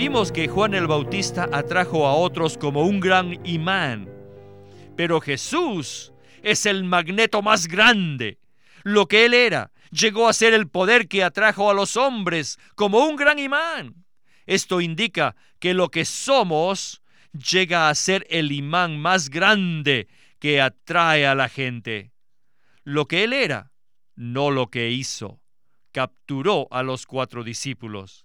Vimos que Juan el Bautista atrajo a otros como un gran imán, pero Jesús es el magneto más grande. Lo que él era llegó a ser el poder que atrajo a los hombres como un gran imán. Esto indica que lo que somos llega a ser el imán más grande que atrae a la gente. Lo que él era, no lo que hizo. Capturó a los cuatro discípulos.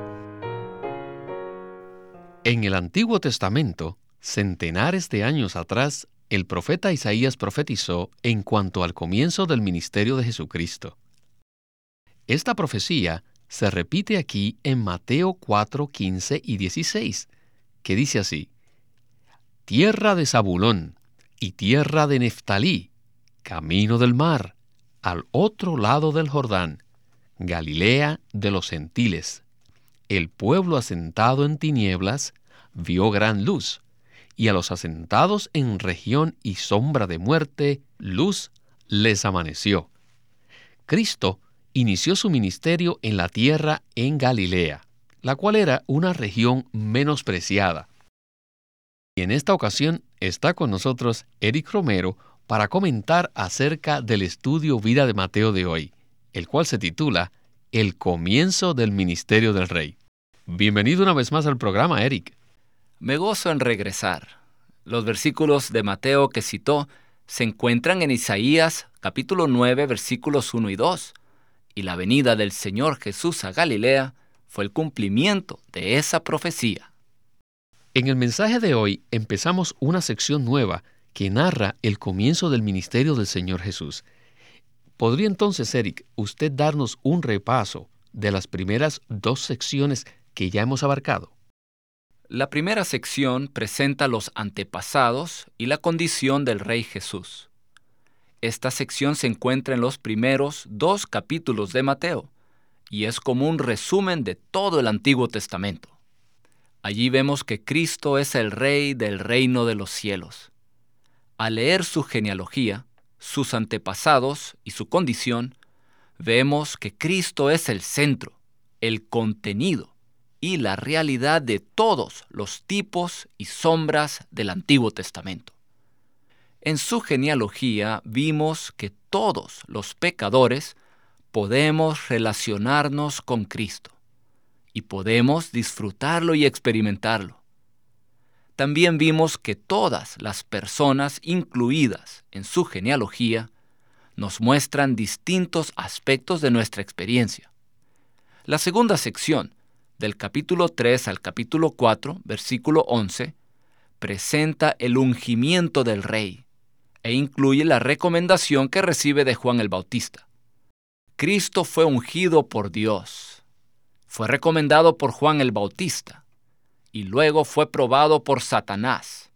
En el Antiguo Testamento, centenares de años atrás, el profeta Isaías profetizó en cuanto al comienzo del ministerio de Jesucristo. Esta profecía se repite aquí en Mateo 4, 15 y 16, que dice así, Tierra de Zabulón y tierra de Neftalí, camino del mar, al otro lado del Jordán, Galilea de los gentiles. El pueblo asentado en tinieblas vio gran luz, y a los asentados en región y sombra de muerte, luz les amaneció. Cristo inició su ministerio en la tierra en Galilea, la cual era una región menospreciada. Y en esta ocasión está con nosotros Eric Romero para comentar acerca del estudio Vida de Mateo de hoy, el cual se titula El comienzo del ministerio del Rey. Bienvenido una vez más al programa, Eric. Me gozo en regresar. Los versículos de Mateo que citó se encuentran en Isaías capítulo 9 versículos 1 y 2, y la venida del Señor Jesús a Galilea fue el cumplimiento de esa profecía. En el mensaje de hoy empezamos una sección nueva que narra el comienzo del ministerio del Señor Jesús. ¿Podría entonces, Eric, usted darnos un repaso de las primeras dos secciones que ya hemos abarcado? La primera sección presenta los antepasados y la condición del Rey Jesús. Esta sección se encuentra en los primeros dos capítulos de Mateo y es como un resumen de todo el Antiguo Testamento. Allí vemos que Cristo es el Rey del reino de los cielos. Al leer su genealogía, sus antepasados y su condición, vemos que Cristo es el centro, el contenido y la realidad de todos los tipos y sombras del Antiguo Testamento. En su genealogía vimos que todos los pecadores podemos relacionarnos con Cristo y podemos disfrutarlo y experimentarlo. También vimos que todas las personas incluidas en su genealogía nos muestran distintos aspectos de nuestra experiencia. La segunda sección, del capítulo 3 al capítulo 4, versículo 11, presenta el ungimiento del rey e incluye la recomendación que recibe de Juan el Bautista. Cristo fue ungido por Dios, fue recomendado por Juan el Bautista y luego fue probado por Satanás.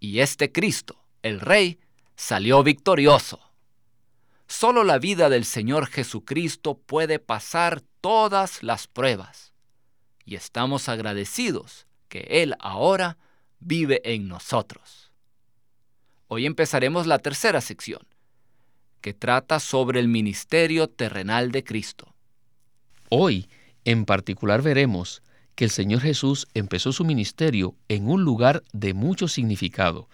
Y este Cristo, el Rey, salió victorioso. Solo la vida del Señor Jesucristo puede pasar todas las pruebas. Y estamos agradecidos que Él ahora vive en nosotros. Hoy empezaremos la tercera sección, que trata sobre el ministerio terrenal de Cristo. Hoy, en particular, veremos que el Señor Jesús empezó su ministerio en un lugar de mucho significado,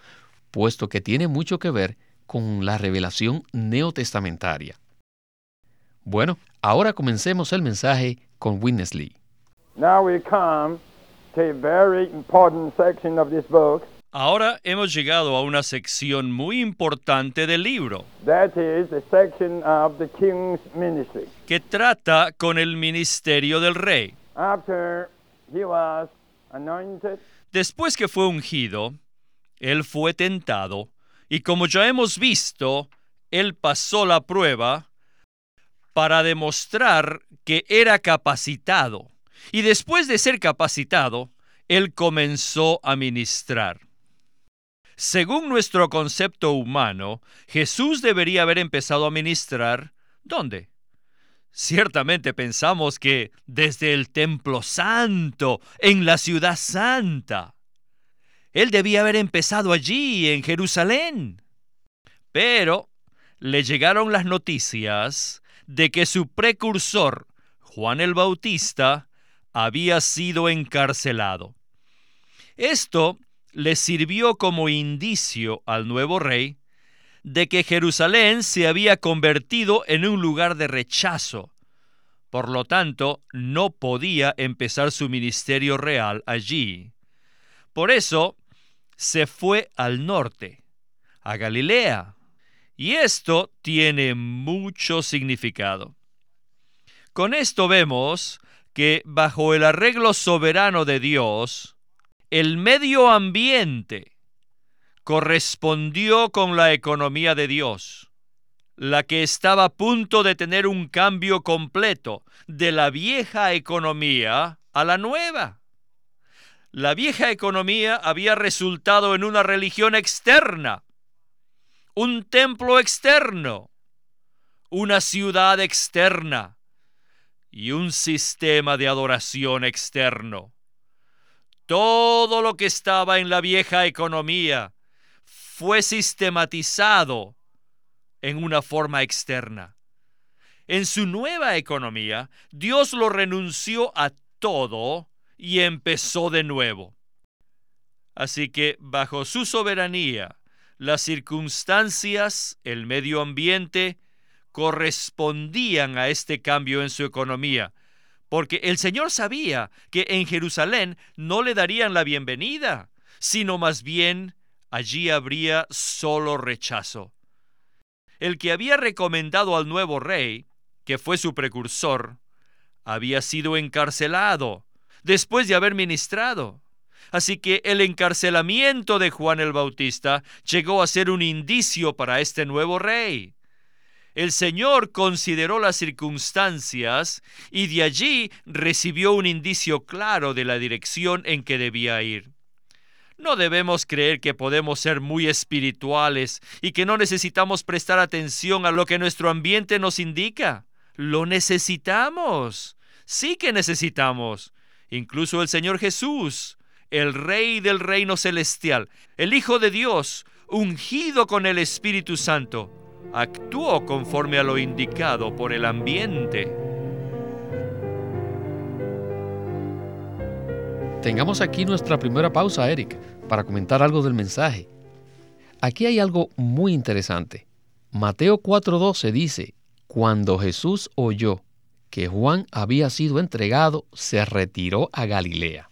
puesto que tiene mucho que ver con la revelación neotestamentaria. Bueno, ahora comencemos el mensaje con Witness Lee. Ahora hemos llegado a una sección muy importante del libro. Que trata con el ministerio del rey. Después que fue ungido, él fue tentado y como ya hemos visto, él pasó la prueba para demostrar que era capacitado Y después de ser capacitado, él comenzó a ministrar. Según nuestro concepto humano, Jesús debería haber empezado a ministrar ¿dónde? Ciertamente pensamos que desde el templo santo, en la ciudad santa. Él debía haber empezado allí, en Jerusalén. Pero le llegaron las noticias de que su precursor, Juan el Bautista, había sido encarcelado. Esto le sirvió como indicio al nuevo rey de que Jerusalén se había convertido en un lugar de rechazo. Por lo tanto, no podía empezar su ministerio real allí. Por eso, se fue al norte, a Galilea. Y esto tiene mucho significado. Con esto vemos que bajo el arreglo soberano de Dios, el medio ambiente correspondió con la economía de Dios, la que estaba a punto de tener un cambio completo de la vieja economía a la nueva. La vieja economía había resultado en una religión externa, un templo externo, una ciudad externa y un sistema de adoración externo. Todo lo que estaba en la vieja economía fue sistematizado en una forma externa. En su nueva economía, Dios lo renunció a todo y empezó de nuevo. Así que bajo su soberanía, las circunstancias, el medio ambiente, correspondían a este cambio en su economía, porque el Señor sabía que en Jerusalén no le darían la bienvenida, sino más bien allí habría solo rechazo. El que había recomendado al nuevo rey, que fue su precursor, había sido encarcelado después de haber ministrado. Así que el encarcelamiento de Juan el Bautista llegó a ser un indicio para este nuevo rey. El Señor consideró las circunstancias y de allí recibió un indicio claro de la dirección en que debía ir. No debemos creer que podemos ser muy espirituales y que no necesitamos prestar atención a lo que nuestro ambiente nos indica. Lo necesitamos. Sí que necesitamos. Incluso el Señor Jesús, el Rey del reino celestial, el Hijo de Dios, ungido con el Espíritu Santo, actuó conforme a lo indicado por el ambiente. Tengamos aquí nuestra primera pausa, Eric, para comentar algo del mensaje. Aquí hay algo muy interesante. Mateo 4:12 dice, cuando Jesús oyó que Juan había sido entregado, se retiró a Galilea.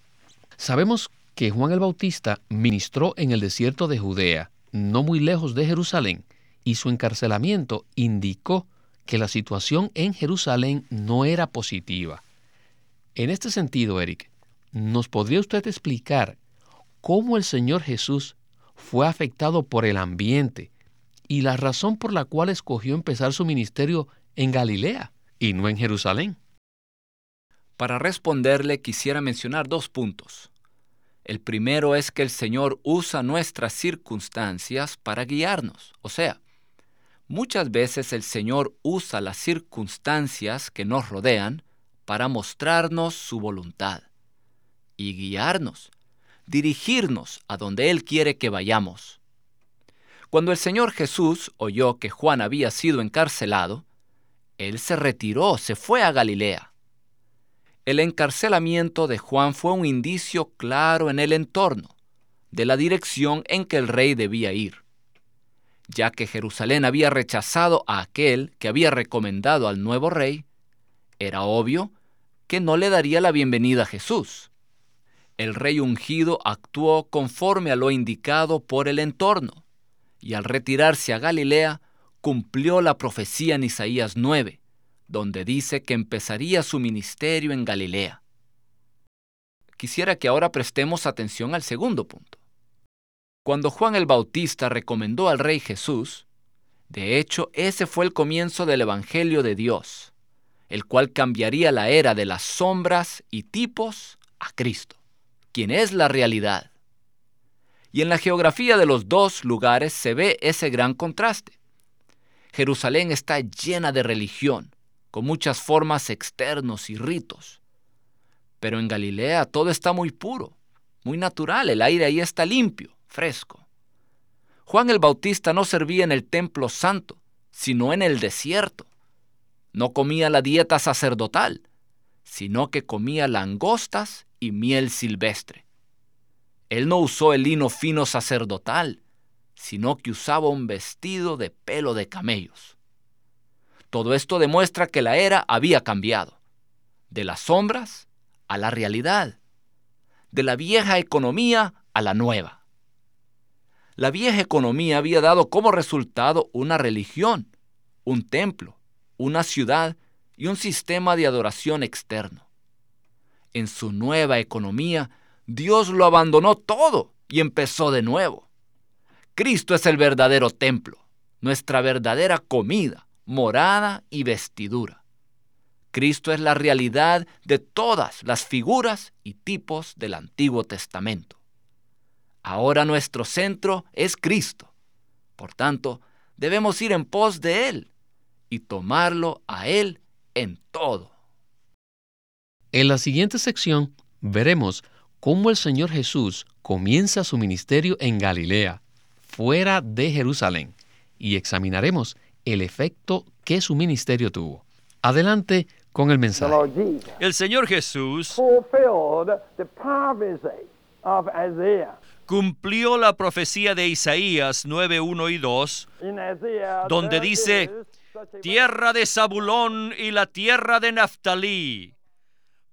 Sabemos que Juan el Bautista ministró en el desierto de Judea, no muy lejos de Jerusalén, y su encarcelamiento indicó que la situación en Jerusalén no era positiva. En este sentido, Eric, ¿nos podría usted explicar cómo el Señor Jesús fue afectado por el ambiente y la razón por la cual escogió empezar su ministerio en Galilea y no en Jerusalén? Para responderle quisiera mencionar dos puntos. El primero es que el Señor usa nuestras circunstancias para guiarnos, o sea, Muchas veces el Señor usa las circunstancias que nos rodean para mostrarnos su voluntad y guiarnos, dirigirnos a donde Él quiere que vayamos. Cuando el Señor Jesús oyó que Juan había sido encarcelado, Él se retiró, se fue a Galilea. El encarcelamiento de Juan fue un indicio claro en el entorno de la dirección en que el rey debía ir ya que Jerusalén había rechazado a aquel que había recomendado al nuevo rey, era obvio que no le daría la bienvenida a Jesús. El rey ungido actuó conforme a lo indicado por el entorno, y al retirarse a Galilea cumplió la profecía en Isaías 9, donde dice que empezaría su ministerio en Galilea. Quisiera que ahora prestemos atención al segundo punto. Cuando Juan el Bautista recomendó al rey Jesús, de hecho ese fue el comienzo del Evangelio de Dios. el cual cambiaría la era de las sombras y tipos a Cristo, quien es la realidad. Y en la geografía de los dos lugares se ve ese gran contraste. Jerusalén está llena de religión, con muchas formas externos y ritos. Pero en Galilea todo está muy puro, muy natural, el aire ahí está limpio, fresco. Juan el Bautista no servía en el templo santo, sino en el desierto. No comía la dieta sacerdotal, sino que comía langostas y miel silvestre. Él no usó el lino fino sacerdotal, sino que usaba un vestido de pelo de camellos. Todo esto demuestra que la era había cambiado, de las sombras a la realidad, de la vieja economía a la nueva. La vieja economía había dado como resultado una religión, un templo, una ciudad y un sistema de adoración externo. En su nueva economía, Dios lo abandonó todo y empezó de nuevo. Cristo es el verdadero templo, nuestra verdadera comida, morada y vestidura. Cristo es la realidad de todas las figuras y tipos del Antiguo Testamento. Ahora nuestro centro es Cristo. Por tanto, debemos ir en pos de Él y tomarlo a Él en todo. En la siguiente sección veremos cómo el Señor Jesús comienza su ministerio en Galilea, fuera de Jerusalén, y examinaremos el efecto que su ministerio tuvo. Adelante con el mensaje. El Señor Jesús cumplió la profecía de Isaías 9, 1 y 2, In Isaiah, donde dice, tierra de Zabulón y la tierra de Naftalí,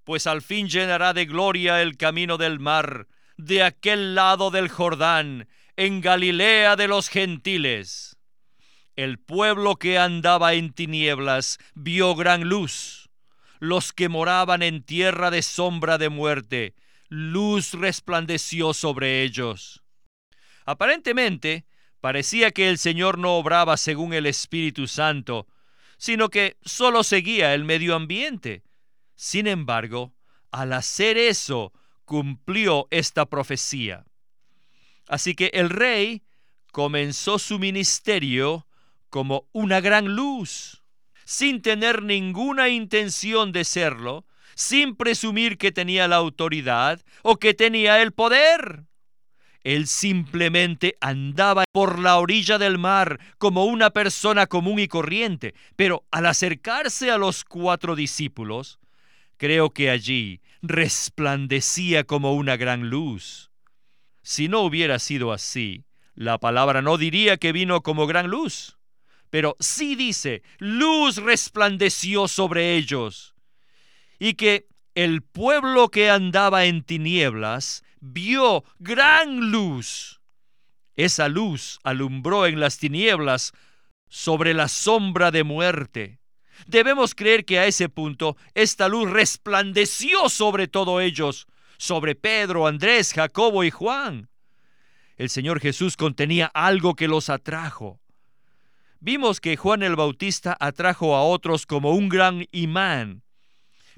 pues al fin llenará de gloria el camino del mar, de aquel lado del Jordán, en Galilea de los gentiles. El pueblo que andaba en tinieblas vio gran luz. Los que moraban en tierra de sombra de muerte, luz resplandeció sobre ellos. Aparentemente, parecía que el Señor no obraba según el Espíritu Santo, sino que solo seguía el medio ambiente. Sin embargo, al hacer eso, cumplió esta profecía. Así que el rey comenzó su ministerio como una gran luz, sin tener ninguna intención de serlo, sin presumir que tenía la autoridad o que tenía el poder. Él simplemente andaba por la orilla del mar como una persona común y corriente, pero al acercarse a los cuatro discípulos, creo que allí resplandecía como una gran luz. Si no hubiera sido así, la palabra no diría que vino como gran luz, pero sí dice, luz resplandeció sobre ellos, y que el pueblo que andaba en tinieblas vio gran luz. Esa luz alumbró en las tinieblas sobre la sombra de muerte. Debemos creer que a ese punto esta luz resplandeció sobre todos ellos, sobre Pedro, Andrés, Jacobo y Juan. El Señor Jesús contenía algo que los atrajo. Vimos que Juan el Bautista atrajo a otros como un gran imán,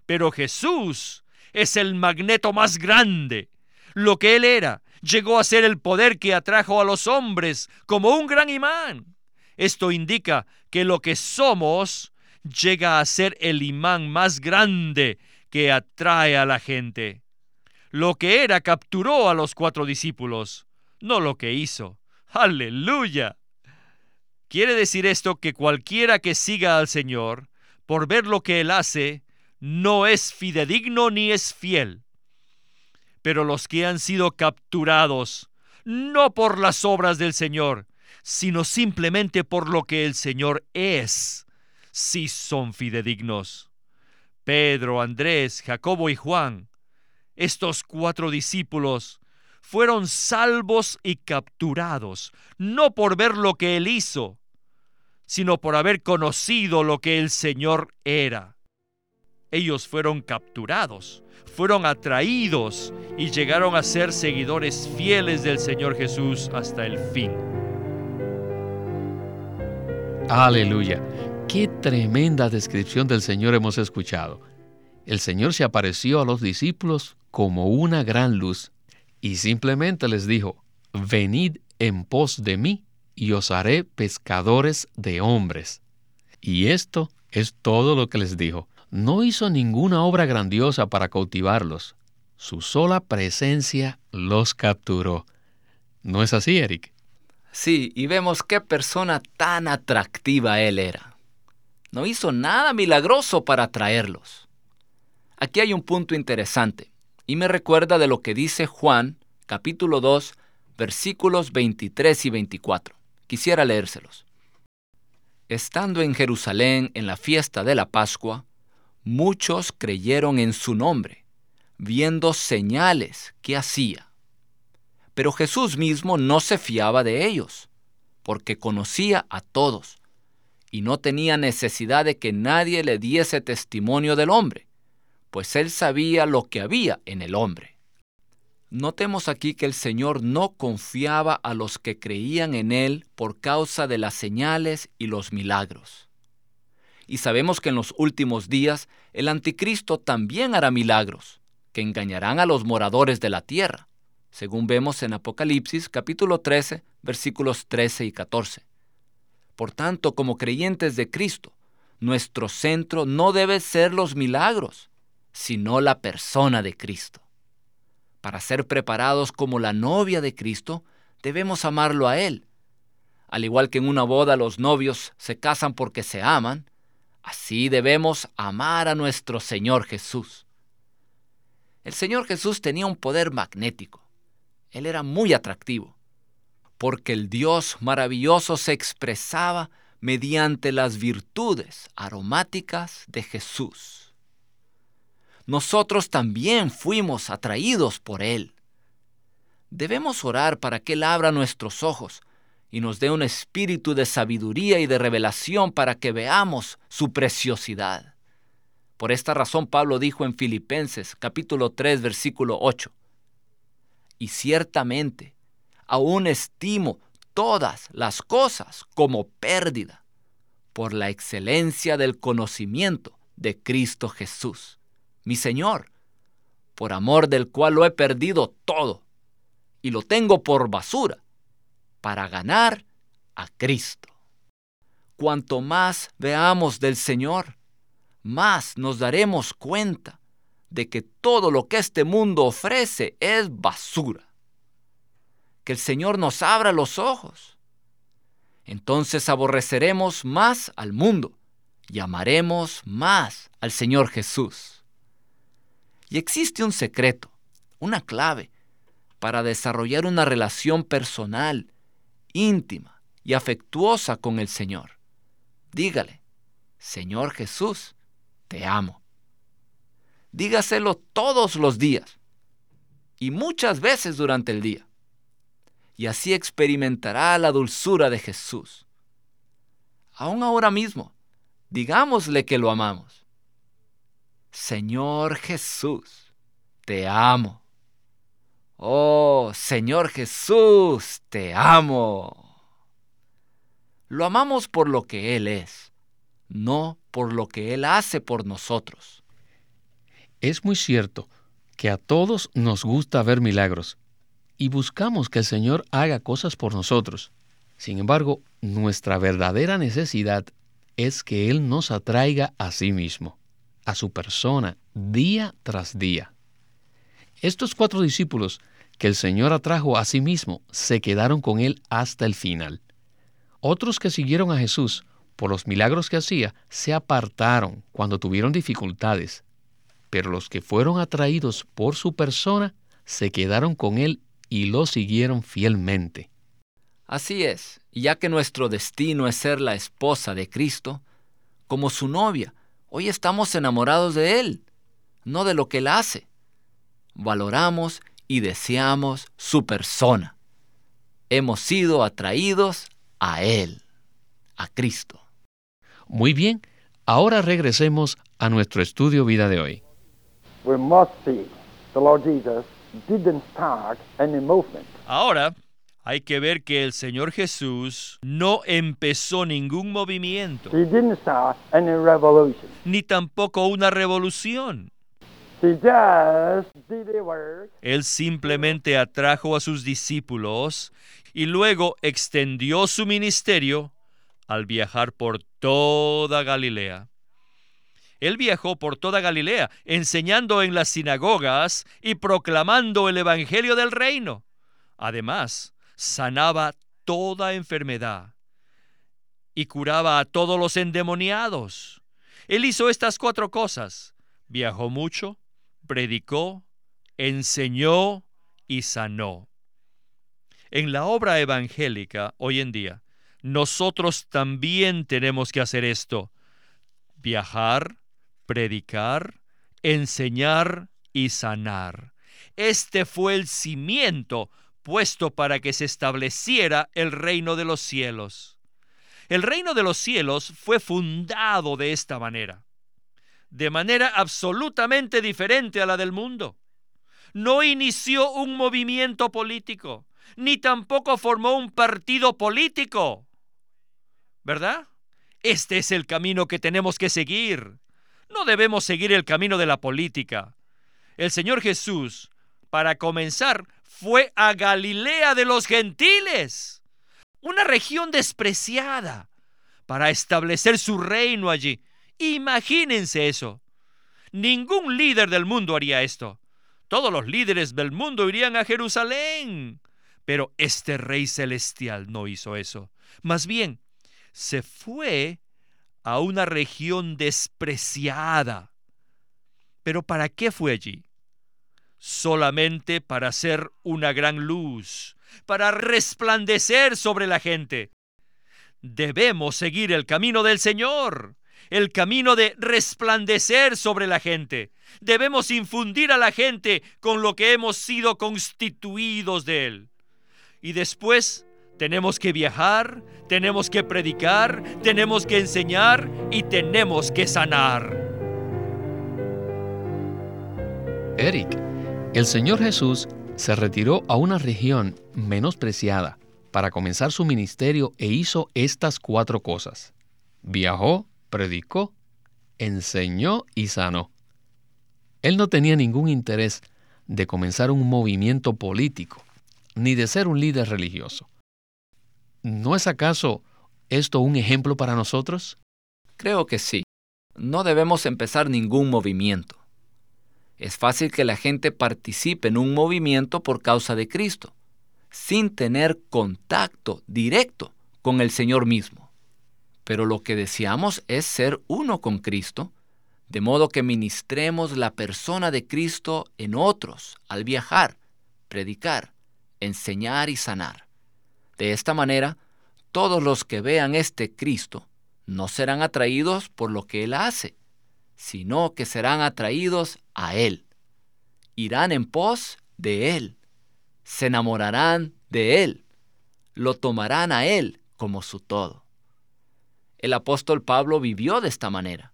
pero Jesús es el magneto más grande. Lo que Él era llegó a ser el poder que atrajo a los hombres como un gran imán. Esto indica que lo que somos llega a ser el imán más grande que atrae a la gente. Lo que era capturó a los cuatro discípulos, no lo que hizo. Aleluya. Quiere decir esto que cualquiera que siga al Señor, por ver lo que Él hace, no es fidedigno ni es fiel. Pero los que han sido capturados, no por las obras del Señor, sino simplemente por lo que el Señor es, sí son fidedignos. Pedro, Andrés, Jacobo y Juan, estos cuatro discípulos, fueron salvos y capturados, no por ver lo que Él hizo, sino por haber conocido lo que el Señor era. Ellos fueron capturados, fueron atraídos y llegaron a ser seguidores fieles del Señor Jesús hasta el fin. Aleluya. Qué tremenda descripción del Señor hemos escuchado. El Señor se apareció a los discípulos como una gran luz y simplemente les dijo, venid en pos de mí y os haré pescadores de hombres. Y esto es todo lo que les dijo. No hizo ninguna obra grandiosa para cautivarlos. Su sola presencia los capturó. ¿No es así, Eric? Sí, y vemos qué persona tan atractiva él era. No hizo nada milagroso para atraerlos. Aquí hay un punto interesante, y me recuerda de lo que dice Juan, capítulo 2, versículos 23 y 24. Quisiera leérselos. Estando en Jerusalén en la fiesta de la Pascua, muchos creyeron en su nombre, viendo señales que hacía. Pero Jesús mismo no se fiaba de ellos, porque conocía a todos, y no tenía necesidad de que nadie le diese testimonio del hombre, pues él sabía lo que había en el hombre. Notemos aquí que el Señor no confiaba a los que creían en Él por causa de las señales y los milagros. Y sabemos que en los últimos días el anticristo también hará milagros, que engañarán a los moradores de la tierra, según vemos en Apocalipsis capítulo 13, versículos 13 y 14. Por tanto, como creyentes de Cristo, nuestro centro no debe ser los milagros, sino la persona de Cristo. Para ser preparados como la novia de Cristo, debemos amarlo a Él. Al igual que en una boda los novios se casan porque se aman, así debemos amar a nuestro Señor Jesús. El Señor Jesús tenía un poder magnético. Él era muy atractivo, porque el Dios maravilloso se expresaba mediante las virtudes aromáticas de Jesús nosotros también fuimos atraídos por Él. Debemos orar para que Él abra nuestros ojos y nos dé un espíritu de sabiduría y de revelación para que veamos su preciosidad. Por esta razón Pablo dijo en Filipenses capítulo 3 versículo 8, Y ciertamente aún estimo todas las cosas como pérdida por la excelencia del conocimiento de Cristo Jesús mi Señor, por amor del cual lo he perdido todo y lo tengo por basura, para ganar a Cristo. Cuanto más veamos del Señor, más nos daremos cuenta de que todo lo que este mundo ofrece es basura. Que el Señor nos abra los ojos. Entonces aborreceremos más al mundo y amaremos más al Señor Jesús. Y existe un secreto, una clave, para desarrollar una relación personal, íntima y afectuosa con el Señor. Dígale, Señor Jesús, te amo. Dígaselo todos los días y muchas veces durante el día. Y así experimentará la dulzura de Jesús. Aún ahora mismo, digámosle que lo amamos. Señor Jesús, te amo. Oh, Señor Jesús, te amo. Lo amamos por lo que Él es, no por lo que Él hace por nosotros. Es muy cierto que a todos nos gusta ver milagros y buscamos que el Señor haga cosas por nosotros. Sin embargo, nuestra verdadera necesidad es que Él nos atraiga a sí mismo a su persona día tras día. Estos cuatro discípulos que el Señor atrajo a sí mismo se quedaron con Él hasta el final. Otros que siguieron a Jesús por los milagros que hacía se apartaron cuando tuvieron dificultades, pero los que fueron atraídos por su persona se quedaron con Él y lo siguieron fielmente. Así es, ya que nuestro destino es ser la esposa de Cristo, como su novia, Hoy estamos enamorados de Él, no de lo que Él hace. Valoramos y deseamos su persona. Hemos sido atraídos a Él, a Cristo. Muy bien, ahora regresemos a nuestro estudio vida de hoy. Ahora Hay que ver que el Señor Jesús no empezó ningún movimiento, He didn't start any revolution. ni tampoco una revolución. Él simplemente atrajo a sus discípulos y luego extendió su ministerio al viajar por toda Galilea. Él viajó por toda Galilea, enseñando en las sinagogas y proclamando el Evangelio del reino. Además, sanaba toda enfermedad y curaba a todos los endemoniados. Él hizo estas cuatro cosas. Viajó mucho, predicó, enseñó y sanó. En la obra evangélica hoy en día, nosotros también tenemos que hacer esto. Viajar, predicar, enseñar y sanar. Este fue el cimiento puesto para que se estableciera el reino de los cielos. El reino de los cielos fue fundado de esta manera, de manera absolutamente diferente a la del mundo. No inició un movimiento político, ni tampoco formó un partido político. ¿Verdad? Este es el camino que tenemos que seguir. No debemos seguir el camino de la política. El Señor Jesús, para comenzar, fue a Galilea de los gentiles, una región despreciada, para establecer su reino allí. Imagínense eso. Ningún líder del mundo haría esto. Todos los líderes del mundo irían a Jerusalén. Pero este rey celestial no hizo eso. Más bien, se fue a una región despreciada. ¿Pero para qué fue allí? Solamente para ser una gran luz, para resplandecer sobre la gente. Debemos seguir el camino del Señor, el camino de resplandecer sobre la gente. Debemos infundir a la gente con lo que hemos sido constituidos de Él. Y después tenemos que viajar, tenemos que predicar, tenemos que enseñar y tenemos que sanar. Eric, el Señor Jesús se retiró a una región menospreciada para comenzar su ministerio e hizo estas cuatro cosas. Viajó, predicó, enseñó y sanó. Él no tenía ningún interés de comenzar un movimiento político, ni de ser un líder religioso. ¿No es acaso esto un ejemplo para nosotros? Creo que sí. No debemos empezar ningún movimiento. Es fácil que la gente participe en un movimiento por causa de Cristo, sin tener contacto directo con el Señor mismo. Pero lo que deseamos es ser uno con Cristo, de modo que ministremos la persona de Cristo en otros al viajar, predicar, enseñar y sanar. De esta manera, todos los que vean este Cristo no serán atraídos por lo que Él hace, sino que serán atraídos a Él. Irán en pos de Él, se enamorarán de Él, lo tomarán a Él como su todo. El apóstol Pablo vivió de esta manera.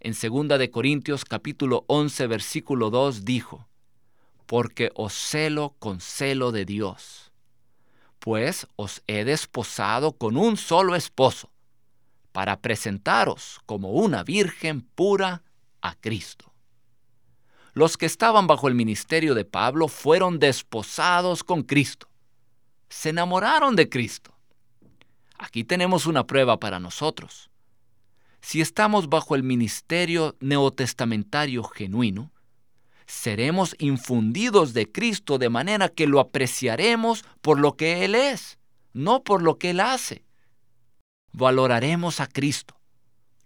En 2 de Corintios capítulo 11 versículo 2 dijo, porque os celo con celo de Dios, pues os he desposado con un solo esposo, para presentaros como una virgen pura a Cristo. Los que estaban bajo el ministerio de Pablo fueron desposados con Cristo. Se enamoraron de Cristo. Aquí tenemos una prueba para nosotros. Si estamos bajo el ministerio neotestamentario genuino, seremos infundidos de Cristo de manera que lo apreciaremos por lo que Él es, no por lo que Él hace. Valoraremos a Cristo,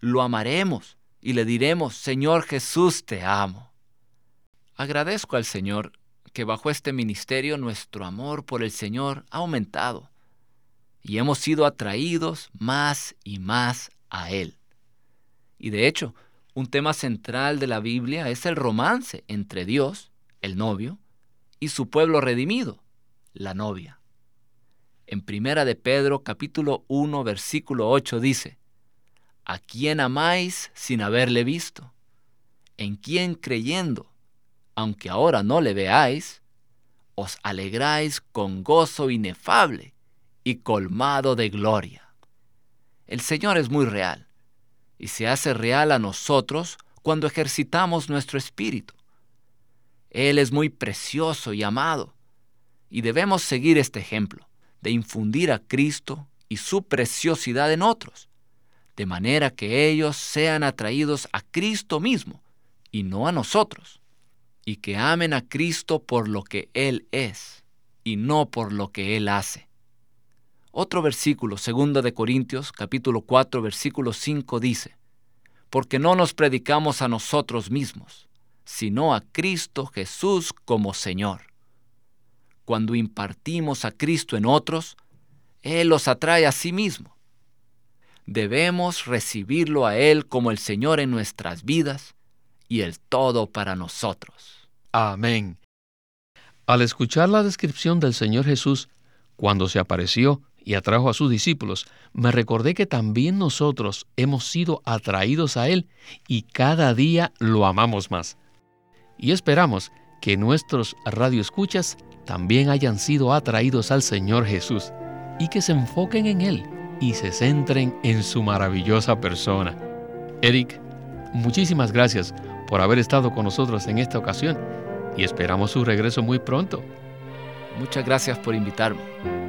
lo amaremos y le diremos, Señor Jesús, te amo. Agradezco al Señor que bajo este ministerio nuestro amor por el Señor ha aumentado y hemos sido atraídos más y más a Él. Y de hecho, un tema central de la Biblia es el romance entre Dios, el novio, y su pueblo redimido, la novia. En Primera de Pedro capítulo 1 versículo 8 dice, ¿A quién amáis sin haberle visto? ¿En quién creyendo, aunque ahora no le veáis, os alegráis con gozo inefable y colmado de gloria. El Señor es muy real y se hace real a nosotros cuando ejercitamos nuestro espíritu. Él es muy precioso y amado y debemos seguir este ejemplo de infundir a Cristo y su preciosidad en otros, de manera que ellos sean atraídos a Cristo mismo y no a nosotros, y que amen a Cristo por lo que Él es y no por lo que Él hace. Otro versículo, 2 de Corintios, capítulo 4, versículo 5 dice, porque no nos predicamos a nosotros mismos, sino a Cristo Jesús como Señor. Cuando impartimos a Cristo en otros, Él los atrae a sí mismo. Debemos recibirlo a Él como el Señor en nuestras vidas y el todo para nosotros. Amén. Al escuchar la descripción del Señor Jesús, cuando se apareció y atrajo a sus discípulos, me recordé que también nosotros hemos sido atraídos a Él y cada día lo amamos más. Y esperamos que nuestros radioescuchas también hayan sido atraídos al Señor Jesús y que se enfoquen en Él y se centren en su maravillosa persona. Eric, muchísimas gracias por haber estado con nosotros en esta ocasión y esperamos su regreso muy pronto. Muchas gracias por invitarme.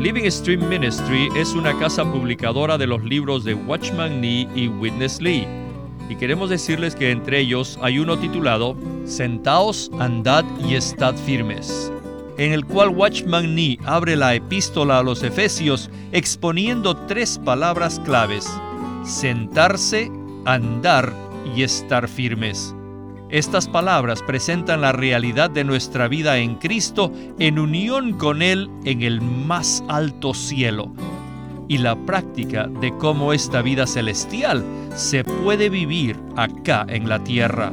Living Stream Ministry es una casa publicadora de los libros de Watchman Nee y Witness Lee. Y queremos decirles que entre ellos hay uno titulado Sentaos, andad y estad firmes en el cual Watchman Nee abre la epístola a los Efesios exponiendo tres palabras claves, sentarse, andar y estar firmes. Estas palabras presentan la realidad de nuestra vida en Cristo en unión con Él en el más alto cielo y la práctica de cómo esta vida celestial se puede vivir acá en la tierra.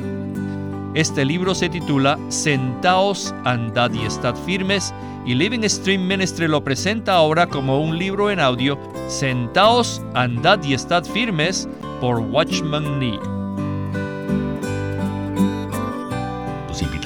Este libro se titula Sentaos, andad y estad firmes y Living Stream Ministry lo presenta ahora como un libro en audio Sentaos, andad y estad firmes por Watchman Nee.